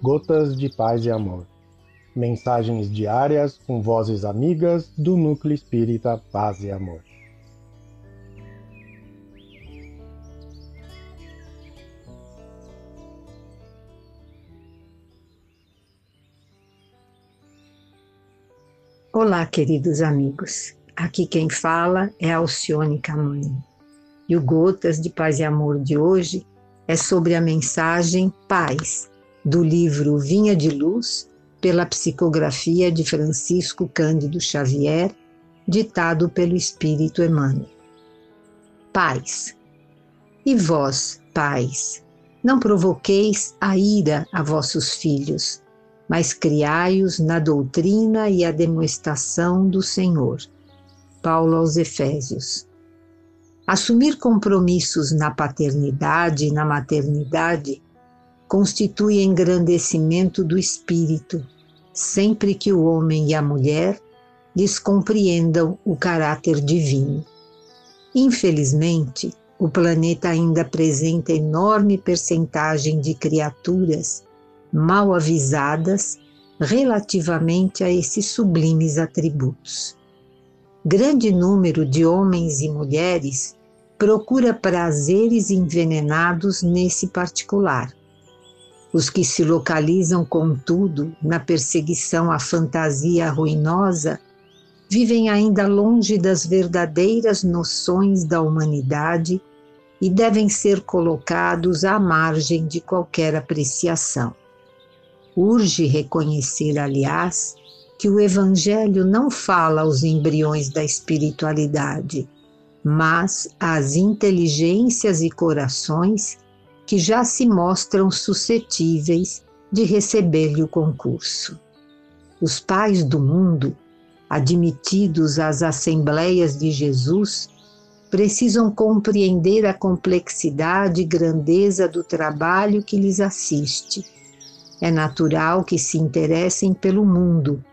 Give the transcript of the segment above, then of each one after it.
Gotas de Paz e Amor. Mensagens diárias com vozes amigas do Núcleo Espírita Paz e Amor. Olá, queridos amigos. Aqui quem fala é Alcione Camani. E o Gotas de Paz e Amor de hoje é sobre a mensagem Paz, do livro Vinha de Luz, pela psicografia de Francisco Cândido Xavier, ditado pelo Espírito Emmanuel. Paz. E vós, pais, não provoqueis a ira a vossos filhos, mas criai-os na doutrina e a demonstração do Senhor. Paulo aos Efésios. Assumir compromissos na paternidade e na maternidade constitui engrandecimento do espírito, sempre que o homem e a mulher lhes compreendam o caráter divino. Infelizmente, o planeta ainda apresenta enorme percentagem de criaturas mal avisadas relativamente a esses sublimes atributos. Grande número de homens e mulheres procura prazeres envenenados nesse particular. Os que se localizam, contudo, na perseguição à fantasia ruinosa vivem ainda longe das verdadeiras noções da humanidade e devem ser colocados à margem de qualquer apreciação. Urge reconhecer, aliás, que o Evangelho não fala aos embriões da espiritualidade, mas às inteligências e corações que já se mostram suscetíveis de receber-lhe o concurso. Os pais do mundo, admitidos às Assembleias de Jesus, precisam compreender a complexidade e grandeza do trabalho que lhes assiste é natural que se interessem pelo mundo,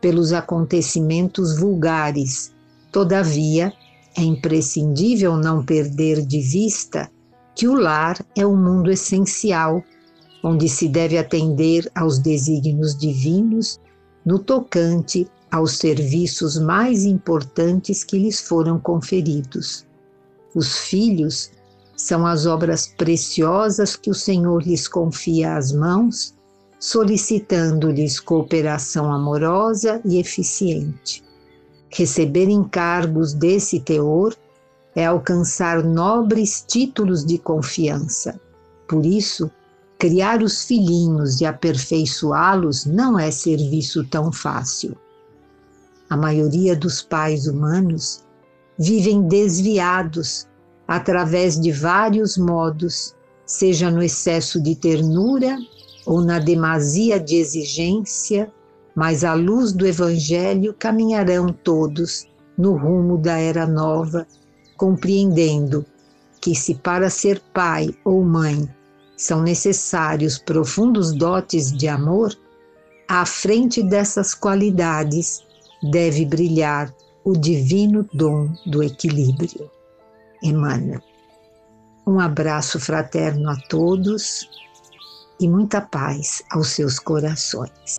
pelos acontecimentos vulgares. Todavia, é imprescindível não perder de vista que o lar é o mundo essencial, onde se deve atender aos desígnios divinos no tocante aos serviços mais importantes que lhes foram conferidos. Os filhos são as obras preciosas que o Senhor lhes confia às mãos solicitando-lhes cooperação amorosa e eficiente. Receber encargos desse teor é alcançar nobres títulos de confiança. Por isso, criar os filhinhos e aperfeiçoá-los não é serviço tão fácil. A maioria dos pais humanos vivem desviados através de vários modos, seja no excesso de ternura ou na demasia de exigência, mas à luz do Evangelho caminharão todos no rumo da era nova, compreendendo que, se para ser pai ou mãe são necessários profundos dotes de amor, à frente dessas qualidades deve brilhar o divino dom do equilíbrio. Emmanuel. Um abraço fraterno a todos e muita paz aos seus corações.